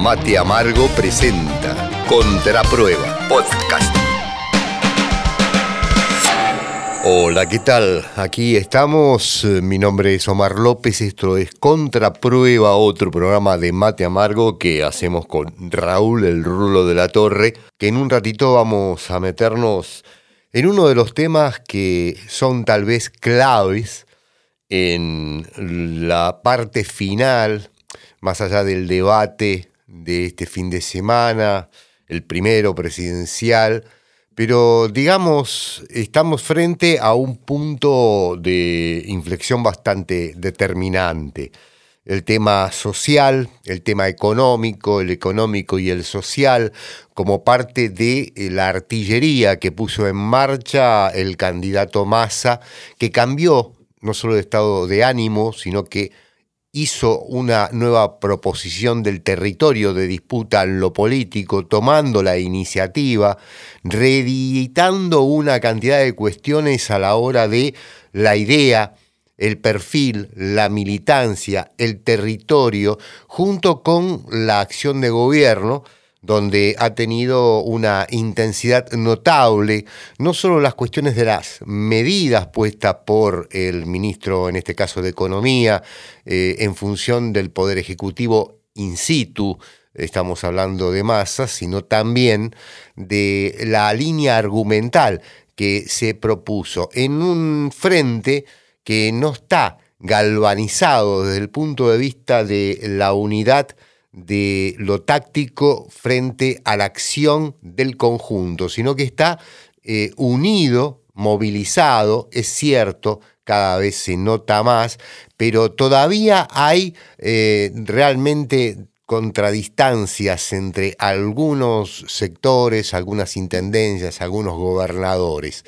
Mate Amargo presenta Contraprueba Podcast. Hola, ¿qué tal? Aquí estamos. Mi nombre es Omar López. Esto es Contraprueba, otro programa de Mate Amargo que hacemos con Raúl el Rulo de la Torre. Que en un ratito vamos a meternos en uno de los temas que son tal vez claves en la parte final, más allá del debate de este fin de semana, el primero presidencial pero digamos, estamos frente a un punto de inflexión bastante determinante. El tema social, el tema económico, el económico y el social, como parte de la artillería que puso en marcha el candidato Massa, que cambió no solo el estado de ánimo, sino que hizo una nueva proposición del territorio de disputa en lo político, tomando la iniciativa, reeditando una cantidad de cuestiones a la hora de la idea, el perfil, la militancia, el territorio, junto con la acción de gobierno, donde ha tenido una intensidad notable, no solo las cuestiones de las medidas puestas por el ministro, en este caso de Economía, eh, en función del Poder Ejecutivo in situ, estamos hablando de masas, sino también de la línea argumental que se propuso en un frente que no está galvanizado desde el punto de vista de la unidad de lo táctico frente a la acción del conjunto, sino que está eh, unido, movilizado, es cierto, cada vez se nota más, pero todavía hay eh, realmente contradistancias entre algunos sectores, algunas intendencias, algunos gobernadores.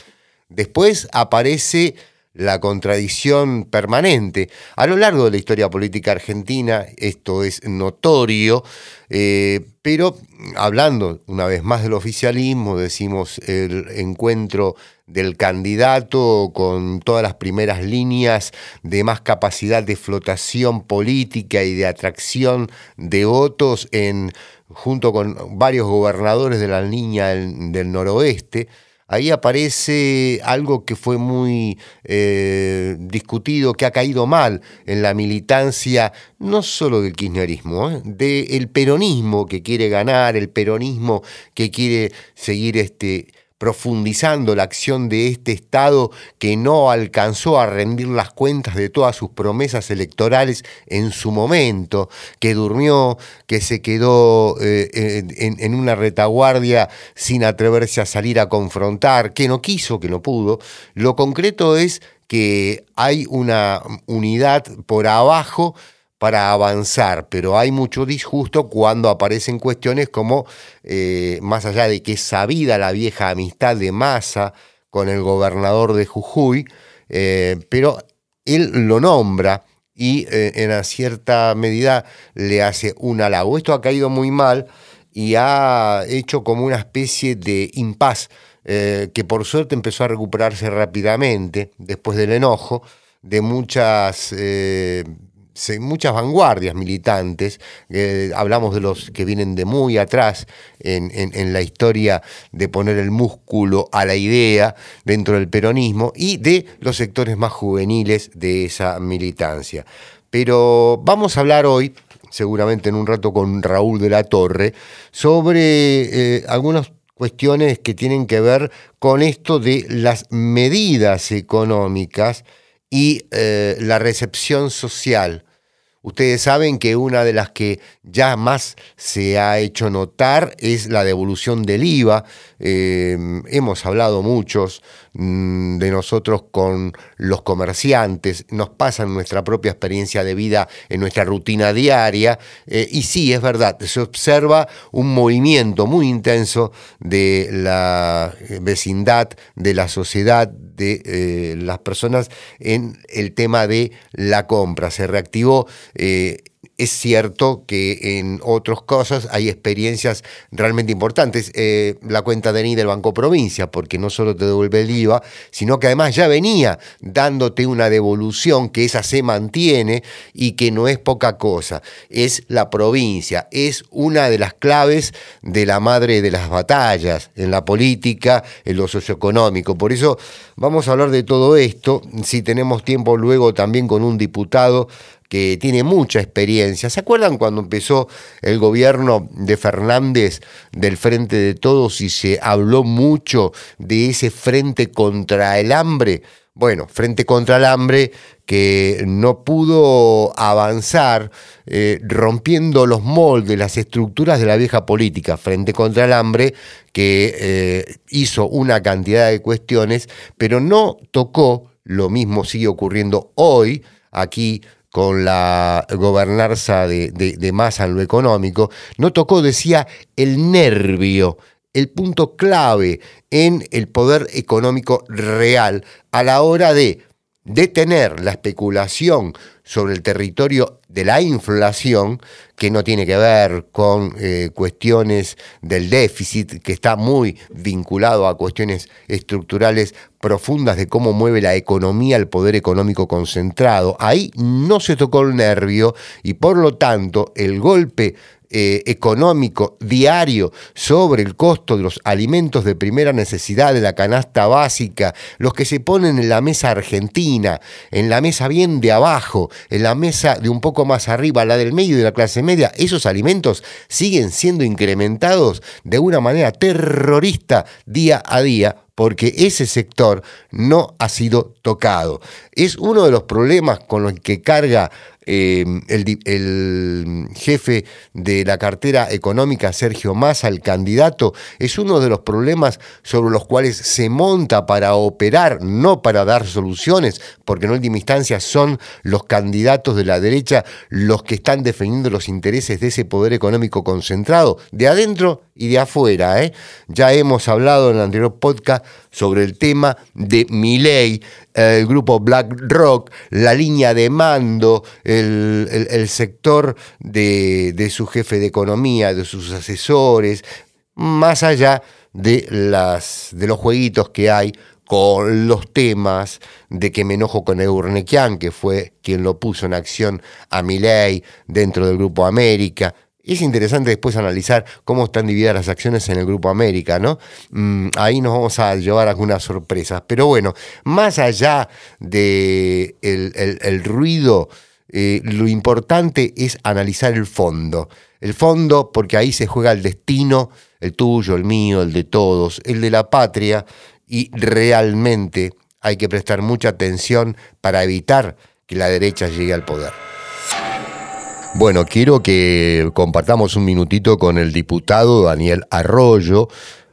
Después aparece la contradicción permanente. A lo largo de la historia política argentina esto es notorio, eh, pero hablando una vez más del oficialismo, decimos el encuentro del candidato con todas las primeras líneas de más capacidad de flotación política y de atracción de votos en junto con varios gobernadores de la línea del noroeste, ahí aparece algo que fue muy eh, discutido, que ha caído mal en la militancia, no solo del kirchnerismo, ¿eh? del peronismo que quiere ganar, el peronismo que quiere seguir este, profundizando la acción de este Estado que no alcanzó a rendir las cuentas de todas sus promesas electorales en su momento, que durmió, que se quedó eh, en, una retaguardia sin atreverse a salir a confrontar, que no quiso, que no pudo. Lo concreto es que hay una unidad por abajo para avanzar, pero hay mucho disgusto cuando aparecen cuestiones como, eh, más allá de que es sabida la vieja amistad de Massa con el gobernador de Jujuy, eh, pero él lo nombra y eh, en cierta medida le hace un halago. Esto ha caído muy mal y ha hecho como una especie de impas que por suerte empezó a recuperarse rápidamente después del enojo de muchas muchas vanguardias militantes, hablamos de los que vienen de muy atrás en, la historia de poner el músculo a la idea dentro del peronismo y de los sectores más juveniles de esa militancia. Pero vamos a hablar hoy, seguramente en un rato con Raúl de la Torre, sobre eh, algunas cuestiones que tienen que ver con esto de las medidas económicas y eh, la recepción social. Ustedes saben que una de las que ya más se ha hecho notar es la devolución del IVA. Eh, hemos hablado muchos mm, de nosotros con los comerciantes, nos pasan nuestra propia experiencia de vida en nuestra rutina diaria. Eh, y sí, es verdad, se observa un movimiento muy intenso de la vecindad, de la sociedad, de eh, las personas en el tema de la compra. Se reactivó es cierto que en otras cosas hay experiencias realmente importantes. Eh, la cuenta de NI del Banco Provincia, porque no solo te devuelve el IVA, sino que además ya venía dándote una devolución que esa se mantiene y que no es poca cosa. Es la provincia, es una de las claves de la madre de las batallas en la política, en lo socioeconómico. Por eso vamos a hablar de todo esto, si tenemos tiempo luego también con un diputado que tiene mucha experiencia. ¿Se acuerdan cuando empezó el gobierno de Fernández del Frente de Todos y se habló mucho de ese frente contra el hambre? Bueno, frente contra el hambre que no pudo avanzar eh, rompiendo los moldes, las estructuras de la vieja política, frente contra el hambre, que eh, hizo una cantidad de cuestiones, pero no tocó, lo mismo sigue ocurriendo hoy, aquí con la gobernanza de, de, Massa en lo económico, no tocó, decía, el nervio, el punto clave en el poder económico real a la hora de detener la especulación sobre el territorio de la inflación, que no tiene que ver con eh, cuestiones del déficit, que está muy vinculado a cuestiones estructurales profundas de cómo mueve la economía el poder económico concentrado. Ahí no se tocó el nervio y por lo tanto el golpe eh, económico diario sobre el costo de los alimentos de primera necesidad de la canasta básica, los que se ponen en la mesa argentina, en la mesa bien de abajo, en la mesa de un poco más arriba, la del medio de la clase media, esos alimentos siguen siendo incrementados de una manera terrorista día a día porque ese sector no ha sido tocado. Es uno de los problemas con los que carga eh, el, jefe de la cartera económica, Sergio Massa, el candidato, es uno de los problemas sobre los cuales se monta para operar, no para dar soluciones, porque en última instancia son los candidatos de la derecha los que están defendiendo los intereses de ese poder económico concentrado, de adentro y de afuera. ¿eh? Ya hemos hablado en el anterior podcast sobre el tema de Milley, el grupo BlackRock, la línea de mando, el, sector de, de, su jefe de economía, de sus asesores, más allá de, las, de los jueguitos que hay con los temas de que me enojo con Eurnequian, que fue quien lo puso en acción a Milley dentro del Grupo América, es interesante después analizar cómo están divididas las acciones en el Grupo América, ¿no? Mm, ahí nos vamos a llevar algunas sorpresas. Pero bueno, más allá de el, ruido, eh, lo importante es analizar el fondo. El fondo, porque ahí se juega el destino, el tuyo, el mío, el de todos, el de la patria, y realmente hay que prestar mucha atención para evitar que la derecha llegue al poder. Bueno, quiero que compartamos un minutito con el diputado Daniel Arroyo.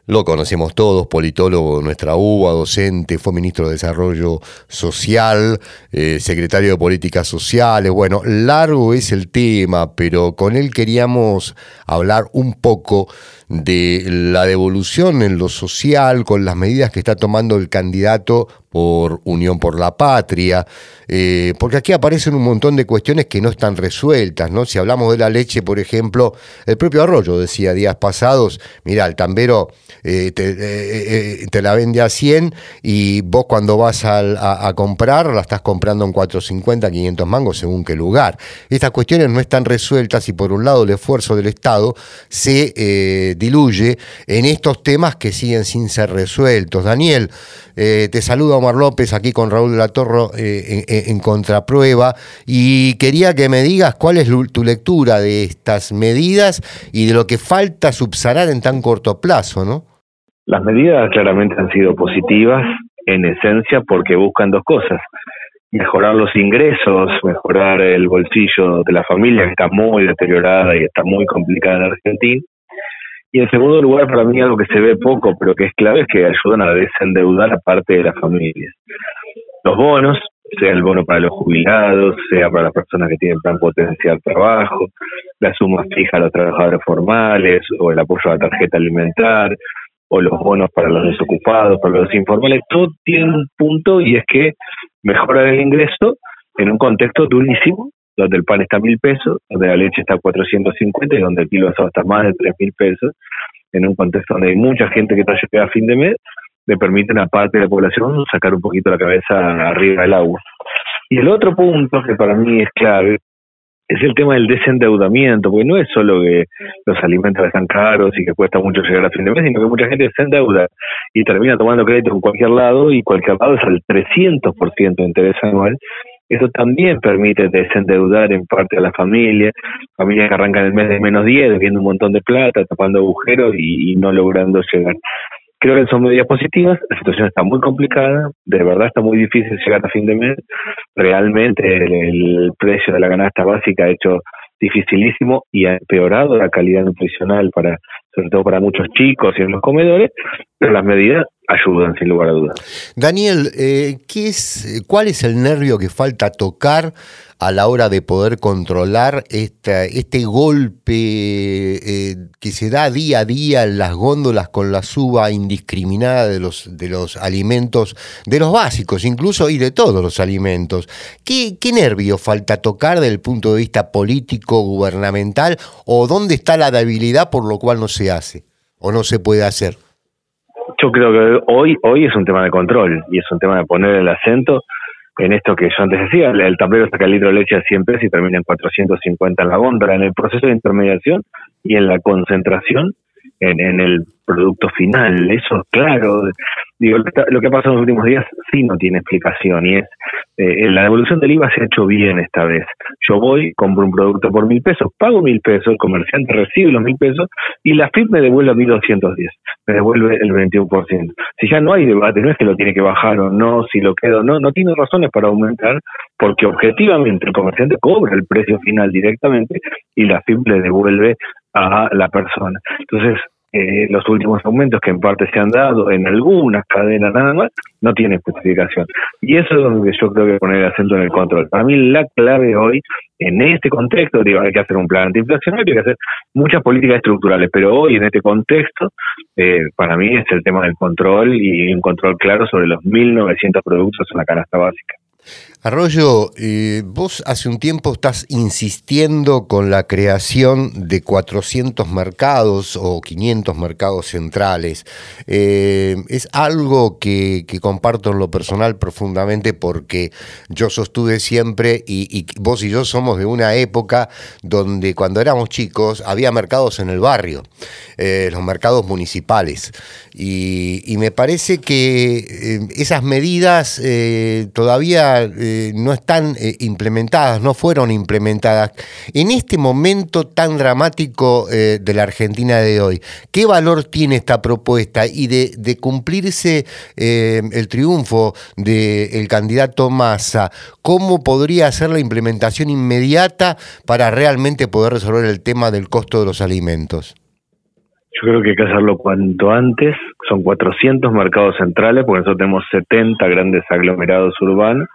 Lo conocemos todos, politólogo de nuestra UBA, docente, fue ministro de Desarrollo Social, eh, secretario de Políticas Sociales. Bueno, largo es el tema, pero con él queríamos hablar un poco de la devolución en lo social con las medidas que está tomando el candidato por Unión por la Patria, eh, porque aquí aparecen un montón de cuestiones que no están resueltas, ¿no? Si hablamos de la leche, por ejemplo, el propio Arroyo decía días pasados, mira, el tambero eh, eh, te, la vende a 100 y vos cuando vas a, comprar la estás comprando en 450, 500 mangos según qué lugar. Estas cuestiones no están resueltas y por un lado el esfuerzo del Estado se diluye en estos temas que siguen sin ser resueltos. Daniel, te saludo Omar López aquí con Raúl de la Torre eh, en, contraprueba y quería que me digas cuál es tu lectura de estas medidas y de lo que falta subsanar en tan corto plazo, ¿no? Las medidas claramente han sido positivas en esencia porque buscan dos cosas. Mejorar los ingresos, mejorar el bolsillo de la familia que está muy deteriorada y está muy complicada en Argentina y en segundo lugar, para mí algo que se ve poco, pero que es clave, es que ayudan a desendeudar a parte de las familias. Los bonos, sea el bono para los jubilados, sea para las personas que tienen plan potencial trabajo, la suma fija a los trabajadores formales, o el apoyo a la tarjeta alimentar, o los bonos para los desocupados, para los informales, todo tiene un punto y es que mejorar el ingreso en un contexto durísimo donde el pan está a mil pesos, donde la leche está a 450 y donde el kilo de asado está más de tres mil pesos, en un contexto donde hay mucha gente que está llegando a fin de mes, le permite a parte de la población sacar un poquito la cabeza arriba del agua. Y el otro punto que para mí es clave es el tema del desendeudamiento, porque no es solo que los alimentos están caros y que cuesta mucho llegar a fin de mes, sino que mucha gente se endeuda y termina tomando crédito en cualquier lado y cualquier lado es al 300% de interés anual. Eso también permite desendeudar en parte a la familia, familias que arrancan el mes de menos 10, viendo un montón de plata, tapando agujeros y no logrando llegar. Creo que son medidas positivas, la situación está muy complicada, de verdad está muy difícil llegar a fin de mes, realmente el, precio de la canasta básica ha hecho dificilísimo y ha empeorado la calidad nutricional para sobre todo para muchos chicos y en los comedores, pero las medidas ayudan sin lugar a dudas. Daniel, eh, ¿qué es, ¿cuál es el nervio que falta tocar a la hora de poder controlar esta, este golpe eh, que se da día a día en las góndolas con la suba indiscriminada de los, de los alimentos, de los básicos incluso y de todos los alimentos? ¿Qué, ¿Qué nervio falta tocar desde el punto de vista político, gubernamental o dónde está la debilidad por lo cual no se hace o no se puede hacer? Yo creo que hoy, hoy es un tema de control y es un tema de poner el acento en esto que yo antes decía, el tablero saca el litro de leche a 100 pesos y termina en 450 en la góndola. En el proceso de intermediación y en la concentración, en, en el producto final. Eso, claro, digo, lo que ha pasado en los últimos días sí no tiene explicación y es, eh, la devolución del IVA se ha hecho bien esta vez. Yo voy, compro un producto por mil pesos, pago mil pesos, el comerciante recibe los mil pesos y la FIP me devuelve a 1210, me devuelve el 21%. Si ya no hay debate, no es que lo tiene que bajar o no, si lo quedo, no, no tiene razones para aumentar porque objetivamente el comerciante cobra el precio final directamente y la FIP le devuelve a la persona. Entonces, eh, los últimos aumentos que en parte se han dado en algunas cadenas nada más, no tiene justificación. Y eso es donde yo creo que poner el acento en el control. Para mí la clave hoy, en este contexto, digo, hay que hacer un plan antiinflacionario, hay que hacer muchas políticas estructurales, pero hoy en este contexto, eh, para mí es el tema del control y un control claro sobre los 1.900 productos en la canasta básica. Arroyo, eh, vos hace un tiempo estás insistiendo con la creación de 400 mercados o 500 mercados centrales. Eh, es algo que, comparto en lo personal profundamente porque yo sostuve siempre, y, vos y yo somos de una época donde cuando éramos chicos había mercados en el barrio, eh, los mercados municipales. Y, me parece que esas medidas todavía eh, no están eh, implementadas, no fueron implementadas. En este momento tan dramático eh, de la Argentina de hoy, ¿qué valor tiene esta propuesta? Y de, cumplirse el triunfo del candidato Massa, ¿cómo podría ser la implementación inmediata para realmente poder resolver el tema del costo de los alimentos? Yo creo que hay que hacerlo cuanto antes. Son 400 mercados centrales, porque nosotros tenemos 70 grandes aglomerados urbanos.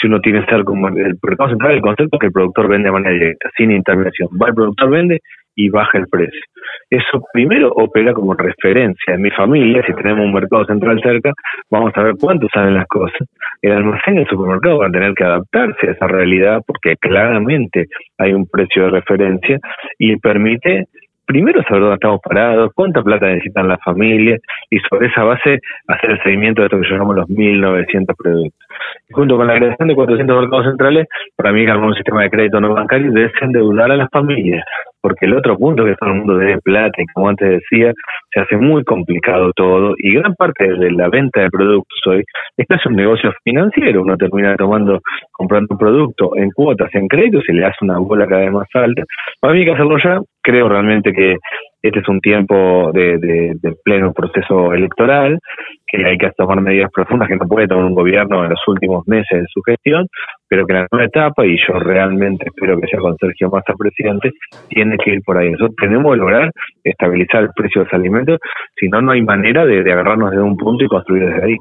Si uno tiene que estar como el mercado central, el concepto es que el productor vende de manera directa, sin intervención. Va el productor, vende y baja el precio. Eso primero opera como referencia. En mi familia, si tenemos un mercado central cerca, vamos a ver cuánto salen las cosas. El almacén y el supermercado van a tener que adaptarse a esa realidad porque claramente hay un precio de referencia y permite primero saber dónde estamos parados, cuánta plata necesitan las familias y sobre esa base hacer el seguimiento de esto que llamamos los 1.900 productos. Y junto con la creación de 400 mercados centrales, para mí que un sistema de crédito no bancario debe endeudar a las familias, porque el otro punto es que todo el mundo debe plata y como antes decía, se hace muy complicado todo y gran parte de la venta de productos hoy es casi un negocio financiero, uno termina tomando, comprando un producto en cuotas, en créditos y le hace una bola cada vez más alta. Para mí hay que hacerlo ya, creo realmente que este es un tiempo de, pleno proceso electoral, que hay que tomar medidas profundas que no puede tomar un gobierno en los últimos meses de su gestión, pero que la nueva etapa, y yo realmente espero que sea con Sergio Massa presidente, tiene que ir por ahí. Nosotros tenemos que lograr estabilizar el precio de los alimentos, si no, no hay manera de, agarrarnos de un punto y construir desde ahí.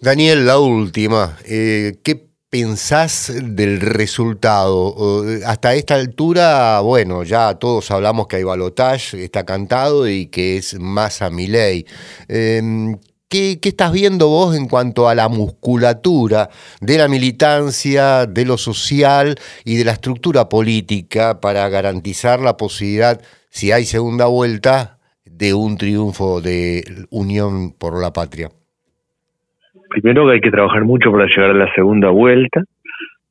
Daniel, la última. Eh, ¿Qué pensás del resultado? Hasta esta altura, bueno, ya todos hablamos que hay balotage, está cantado y que es más a mi ley. Em, ¿qué, estás viendo vos en cuanto a la musculatura de la militancia, de lo social y de la estructura política para garantizar la posibilidad, si hay segunda vuelta, de un triunfo de Unión por la Patria? Primero que hay que trabajar mucho para llegar a la segunda vuelta.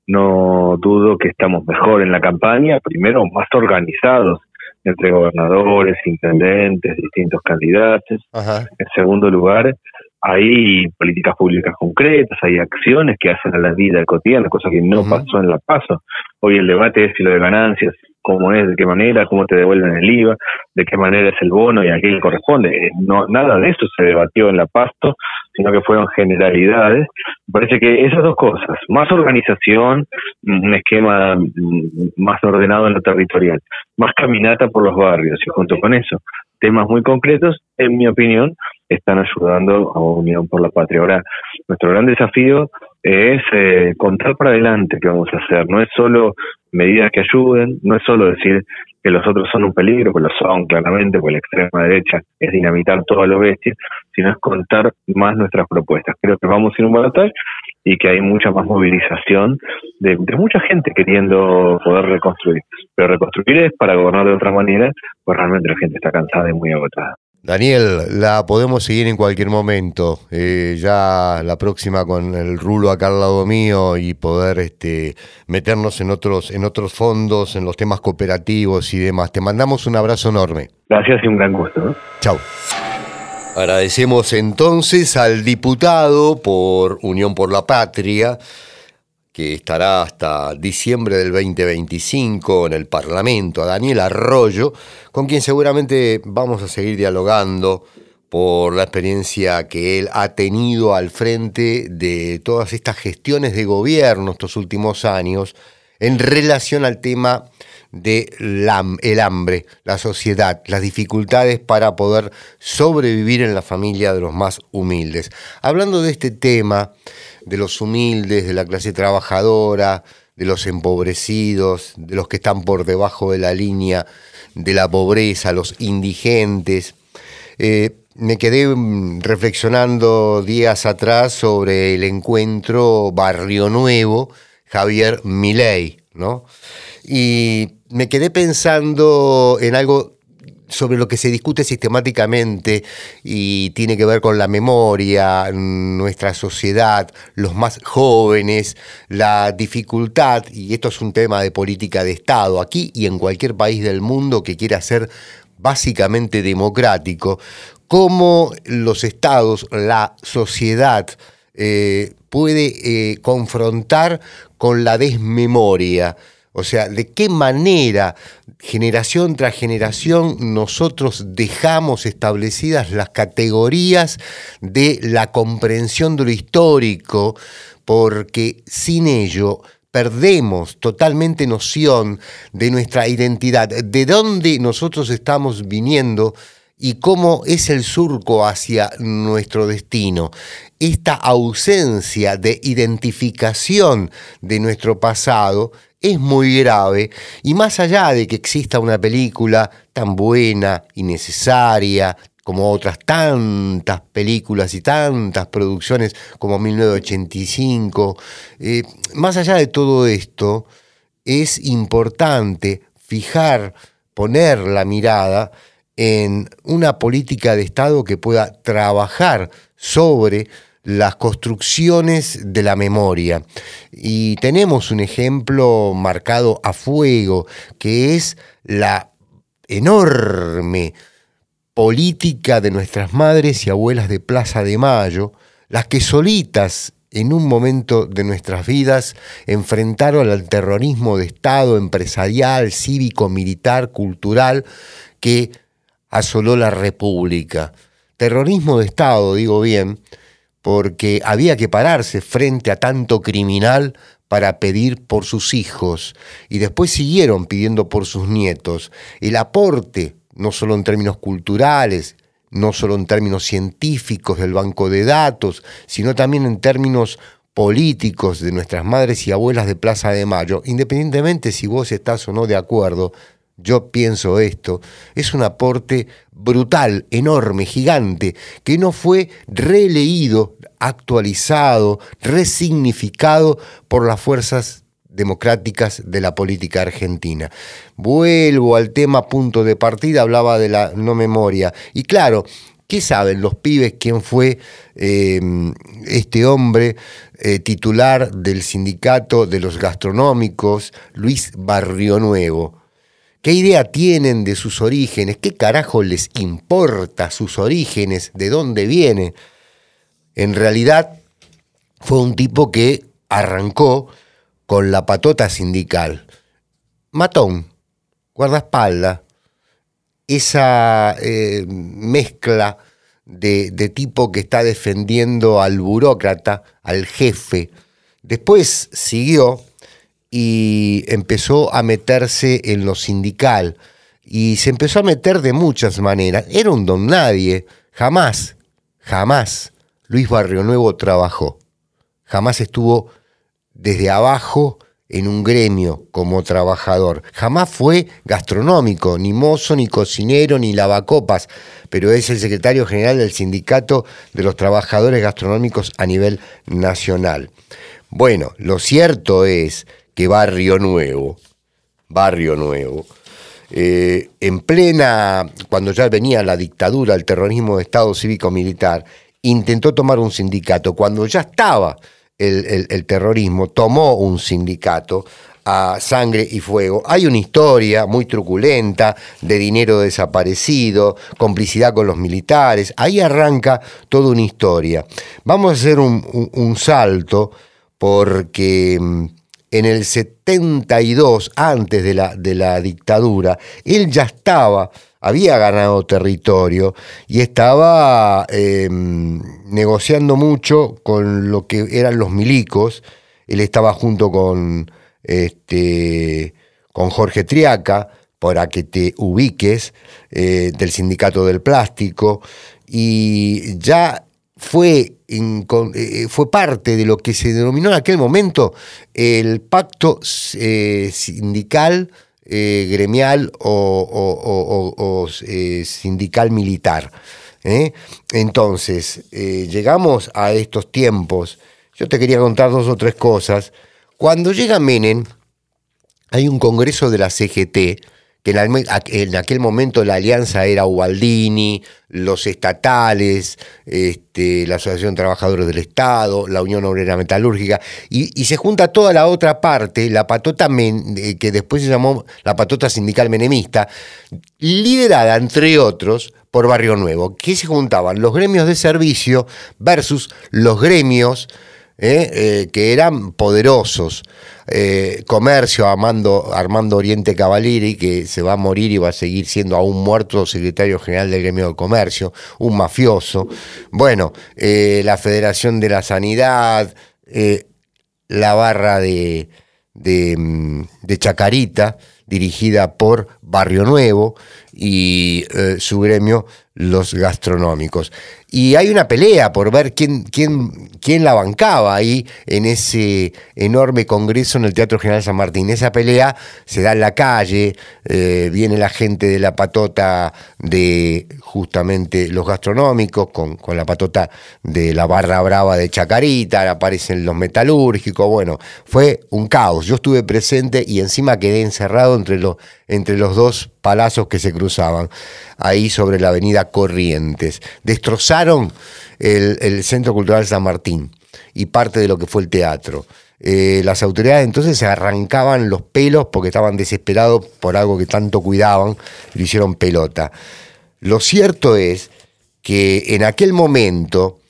No dudo que estamos mejor en la campaña, primero más organizados entre gobernadores, intendentes, distintos candidatos. En segundo lugar, hay políticas públicas concretas, hay acciones que hacen a la vida cotidiana, cosa que no pasó en la paso. Hoy el debate es si lo de ganancias, cómo es, de qué manera, cómo te devuelven el IVA, de qué manera es el bono y a quién corresponde. Eh, no, nada de eso se debatió en la pasto, sino que fueron generalidades. Parece que esas dos cosas, más organización, un esquema mm, más ordenado en lo territorial, más caminata por los barrios y junto con eso, temas muy concretos, en mi opinión, están ayudando a Unión por la Patria. Ahora, nuestro gran desafío es eh, contar para adelante qué vamos a hacer. No es solo medidas que ayuden, no es solo decir que los otros son un peligro, que lo son claramente, porque la extrema derecha es dinamitar todo a lo bestia, sino es contar más nuestras propuestas. Creo que vamos ir un balotaje y que hay mucha más movilización de, de, mucha gente queriendo poder reconstruir. Pero reconstruir es para gobernar de otra manera, pues realmente la gente está cansada y muy agotada. Daniel, la podemos seguir en cualquier momento. Eh, ya la próxima con el rulo acá al lado mío y poder este, meternos en otros, en otros fondos, en los temas cooperativos y demás. Te mandamos un abrazo enorme. Gracias y un gran gusto. Chao. Agradecemos entonces al diputado por Unión por la Patria, que estará hasta diciembre del 2025 en el Parlamento, a Daniel Arroyo, con quien seguramente vamos a seguir dialogando por la experiencia que él ha tenido al frente de todas estas gestiones de gobierno estos últimos años en relación al tema del el hambre, la sociedad, las dificultades para poder sobrevivir en la familia de los más humildes. Hablando de este tema, de los humildes, de la clase trabajadora, de los empobrecidos, de los que están por debajo de la línea de la pobreza, los indigentes. Eh, me quedé mm, reflexionando días atrás sobre el encuentro Barrio Nuevo, Javier Milei, ¿no? Y me quedé pensando en algo sobre lo que se discute sistemáticamente y tiene que ver con la memoria, nuestra sociedad, los más jóvenes, la dificultad, y esto es un tema de política de Estado, aquí y en cualquier país del mundo que quiera ser básicamente democrático, cómo los estados, la sociedad, eh, puede eh, confrontar con la desmemoria. O sea, de qué manera generación tras generación nosotros dejamos establecidas las categorías de la comprensión de lo histórico, porque sin ello perdemos totalmente noción de nuestra identidad, de dónde nosotros estamos viniendo y cómo es el surco hacia nuestro destino. Esta ausencia de identificación de nuestro pasado es muy grave. Y más allá de que exista una película tan buena y necesaria como otras tantas películas y tantas producciones como 1985, eh, más allá de todo esto, es importante fijar, poner la mirada en una política de Estado que pueda trabajar sobre las construcciones de la memoria. Y tenemos un ejemplo marcado a fuego, que es la enorme política de nuestras madres y abuelas de Plaza de Mayo, las que solitas en un momento de nuestras vidas enfrentaron al terrorismo de Estado empresarial, cívico, militar, cultural, que asoló la República. Terrorismo de Estado, digo bien, porque había que pararse frente a tanto criminal para pedir por sus hijos y después siguieron pidiendo por sus nietos. El aporte, no solo en términos culturales, no solo en términos científicos del banco de datos, sino también en términos políticos de nuestras madres y abuelas de Plaza de Mayo, independientemente si vos estás o no de acuerdo, yo pienso esto, es un aporte brutal, enorme, gigante, que no fue releído, actualizado, resignificado por las fuerzas democráticas de la política argentina. Vuelvo al tema punto de partida, hablaba de la no memoria. Y claro, ¿Qué saben los pibes quién fue eh, este hombre eh, titular del sindicato de los gastronómicos, Luis Barrio Nuevo? ¿Qué idea tienen de sus orígenes? ¿Qué carajo les importa sus orígenes? ¿De dónde viene? En realidad fue un tipo que arrancó con la patota sindical. Matón, guardaespaldas, esa eh, mezcla de, de, tipo que está defendiendo al burócrata, al jefe. Después siguió y empezó a meterse en lo sindical y se empezó a meter de muchas maneras. Era un don nadie, jamás, jamás Luis Barrio Nuevo trabajó, jamás estuvo desde abajo en un gremio como trabajador. Jamás fue gastronómico, ni mozo, ni cocinero, ni lavacopas, pero es el secretario general del Sindicato de los Trabajadores Gastronómicos a nivel nacional. Bueno, lo cierto es que Barrio Nuevo, Barrio Nuevo, eh, en plena, cuando ya venía la dictadura, el terrorismo de Estado cívico-militar, intentó tomar un sindicato. Cuando ya estaba el, terrorismo, tomó un sindicato a sangre y fuego. Hay una historia muy truculenta de dinero desaparecido, complicidad con los militares. Ahí arranca toda una historia. Vamos a hacer un, un salto porque mm, en el 72, antes de la, de la dictadura, él ya estaba, había ganado territorio y estaba em, negociando mucho con lo que eran los milicos. Él estaba junto con, este, con Jorge Triaca, para que te ubiques, eh, del sindicato del plástico, y ya fue, eh, fue parte de lo que se denominó en aquel momento el pacto eh, sindical, eh, gremial o, sindical militar. Entonces, llegamos a estos tiempos. Yo te quería contar dos o tres cosas. Cuando llega Menem, hay un congreso de la CGT, que en aquel momento la alianza era Ubaldini, los estatales, este, la Asociación de Trabajadores del Estado, la Unión Obrera Metalúrgica, y, se junta toda la otra parte, la patota eh, que después se llamó la patota sindical menemista, liderada, entre otros, por Barrio Nuevo, que se juntaban los gremios de servicio versus los gremios eh, eh, que eran poderosos. Eh, comercio Armando, Armando Oriente Cavalieri, que se va a morir y va a seguir siendo aún muerto secretario general del gremio de comercio, un mafioso. Bueno, la Federación de la Sanidad, la barra de, de, mm, de Chacarita, dirigida por Barrio Nuevo y su gremio Los Gastronómicos. Y hay una pelea por ver quién, quién, quién la bancaba ahí en ese enorme congreso en el Teatro General San Martín. Esa pelea se da en la calle, eh, viene la gente de la patota de justamente los gastronómicos, con, con, la patota de la barra brava de Chacarita, aparecen los metalúrgicos, bueno, fue un caos. Yo estuve presente y encima quedé encerrado entre entre los dos palazos que se cruzaban, ahí sobre la avenida Corrientes. Destrozaron el, Centro Cultural San Martín y parte de lo que fue el teatro. Eh, las autoridades entonces se arrancaban los pelos porque estaban desesperados por algo que tanto cuidaban, lo hicieron pelota. Lo cierto es que en aquel momento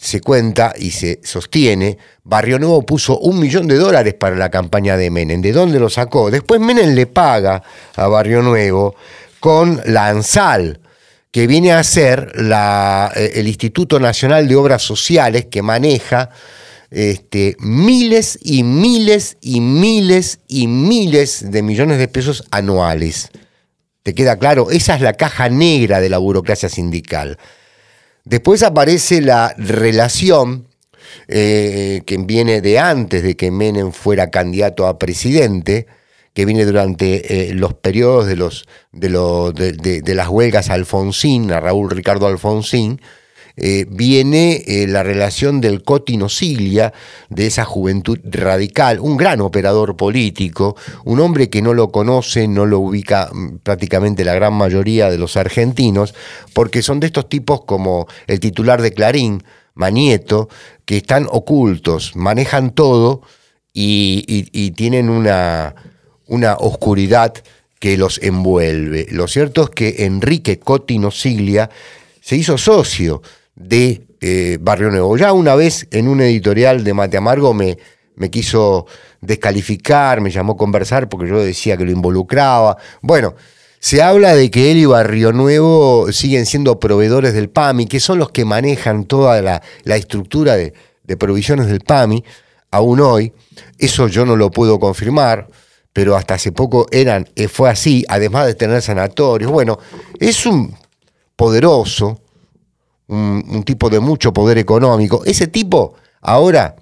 se cuenta y se sostiene, Barrio Nuevo puso un millón de dólares para la campaña de Menem. ¿De dónde lo sacó? Después Menem le paga a Barrio Nuevo con la ANSAL, que viene a ser eh, el Instituto Nacional de Obras Sociales que maneja este, miles y miles y miles y miles de millones de pesos anuales. ¿Te queda claro? Esa es la caja negra de la burocracia sindical. Después aparece la relación eh, que viene de antes de que Menem fuera candidato a presidente, que viene durante eh, los periodos de, los, de, de, las huelgas Alfonsín, a Raúl Ricardo Alfonsín, eh, viene eh, la relación del Cotino Cilia, de esa juventud radical, un gran operador político, un hombre que no lo conoce, no lo ubica mm, prácticamente la gran mayoría de los argentinos, porque son de estos tipos como el titular de Clarín, Manieto, que están ocultos, manejan todo y tienen una una oscuridad que los envuelve. Lo cierto es que Enrique Cotino Siglia se hizo socio de eh, Barrio Nuevo. Ya una vez en un editorial de Mate Amargo me, me quiso descalificar, me llamó a conversar porque yo decía que lo involucraba. Bueno, se habla de que él y Barrio Nuevo siguen siendo proveedores del PAMI, que son los que manejan toda la, estructura de, de provisiones del PAMI, aún hoy. Eso yo no lo puedo confirmar pero hasta hace poco eran, eh, fue así, además de tener sanatorios. Bueno, es un poderoso, un, tipo de mucho poder económico. Ese tipo, ahora,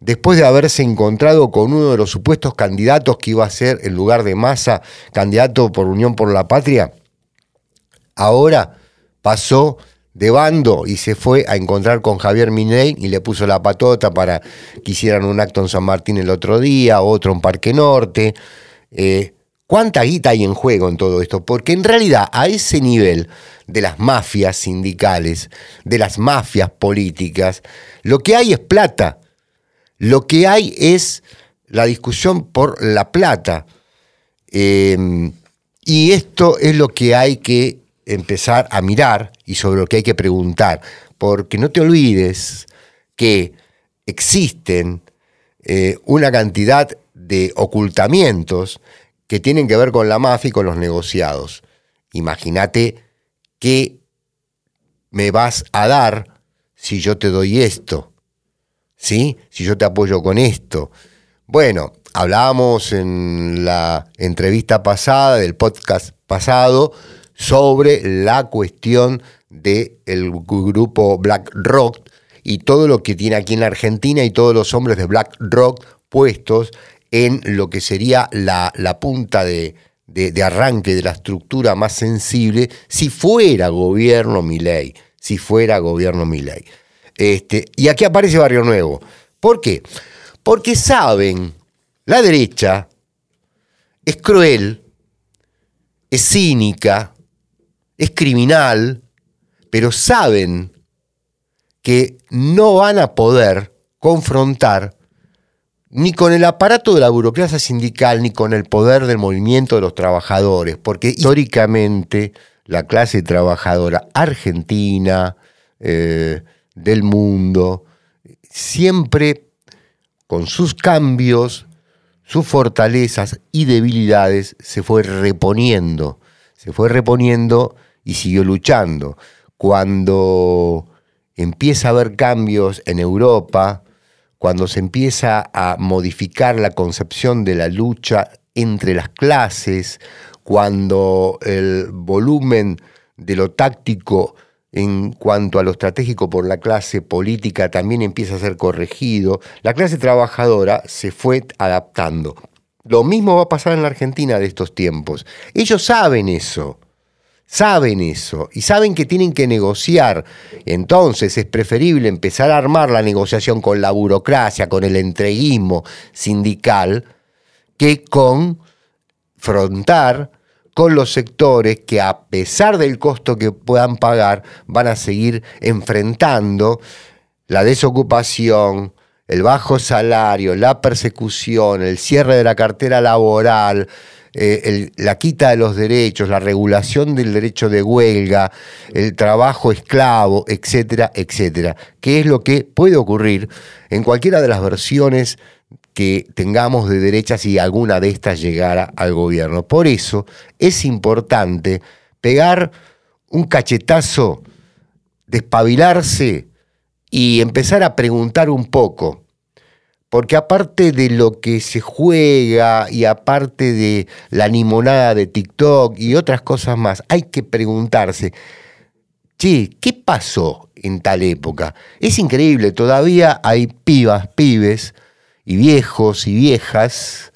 después de haberse encontrado con uno de los supuestos candidatos que iba a ser en lugar de Massa, candidato por Unión por la Patria, ahora pasó de bando y se fue a encontrar con Javier Miney y le puso la patota para que hicieran un acto en San Martín el otro día, otro en Parque Norte. Eh, ¿Cuánta guita hay en juego en todo esto? Porque en realidad a ese nivel de las mafias sindicales, de las mafias políticas, lo que hay es plata. Lo que hay es la discusión por la plata. Eh, y esto es lo que hay que empezar a mirar y sobre lo que hay que preguntar, porque no te olvides que existen eh, una cantidad de ocultamientos que tienen que ver con la mafia y con los negociados. Imagínate qué me vas a dar si yo te doy esto, ¿sí? Si yo te apoyo con esto. Bueno, hablábamos en la entrevista pasada, del podcast pasado, sobre la cuestión del grupo BlackRock y todo lo que tiene aquí en la Argentina y todos los hombres de BlackRock puestos en lo que sería la, punta de, arranque de la estructura más sensible si fuera gobierno ley si fuera gobierno Milei. Este, y aquí aparece Barrio Nuevo. ¿Por qué? Porque saben, la derecha es cruel, es cínica, es criminal, pero saben que no van a poder confrontar ni con el aparato de la burocracia sindical, ni con el poder del movimiento de los trabajadores, porque históricamente la clase trabajadora argentina, eh, del mundo, siempre con sus cambios, sus fortalezas y debilidades, se fue reponiendo, se fue reponiendo y siguió luchando. Cuando empieza a haber cambios en Europa, cuando se empieza a modificar la concepción de la lucha entre las clases, cuando el volumen de lo táctico en cuanto a lo estratégico por la clase política también empieza a ser corregido, la clase trabajadora se fue adaptando. Lo mismo va a pasar en la Argentina de estos tiempos. Ellos saben eso saben eso y saben que tienen que negociar. Entonces es preferible empezar a armar la negociación con la burocracia, con el entreguismo sindical, que confrontar con los sectores que a pesar del costo que puedan pagar van a seguir enfrentando la desocupación, el bajo salario, la persecución, el cierre de la cartera laboral, eh, la quita de los derechos, la regulación del derecho de huelga, el trabajo esclavo, etcétera, etcétera. ¿Qué es lo que puede ocurrir en cualquiera de las versiones que tengamos de derecha si alguna de estas llegara al gobierno? Por eso es importante pegar un cachetazo, despabilarse y empezar a preguntar un poco porque aparte de lo que se juega y aparte de la limonada de TikTok y otras cosas más, hay que preguntarse, che, ¿qué pasó en tal época? Es increíble, todavía hay pibas, pibes y viejos y viejas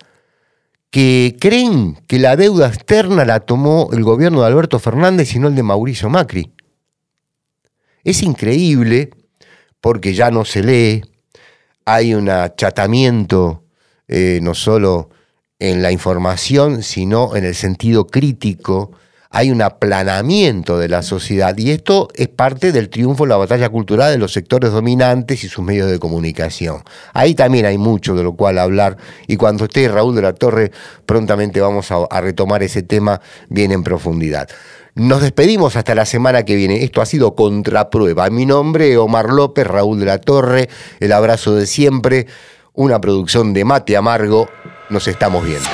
que creen que la deuda externa la tomó el gobierno de Alberto Fernández y no el de Mauricio Macri. Es increíble porque ya no se lee, hay un achatamiento eh, no solo en la información, sino en el sentido crítico hay un aplanamiento de la sociedad y esto es parte del triunfo en la batalla cultural de los sectores dominantes y sus medios de comunicación. Ahí también hay mucho de lo cual hablar y cuando esté Raúl de la Torre prontamente vamos a, retomar ese tema bien en profundidad. Nos despedimos hasta la semana que viene. Esto ha sido Contraprueba. Mi nombre es Omar López, Raúl de la Torre. El abrazo de siempre. Una producción de Mate Amargo. Nos estamos viendo.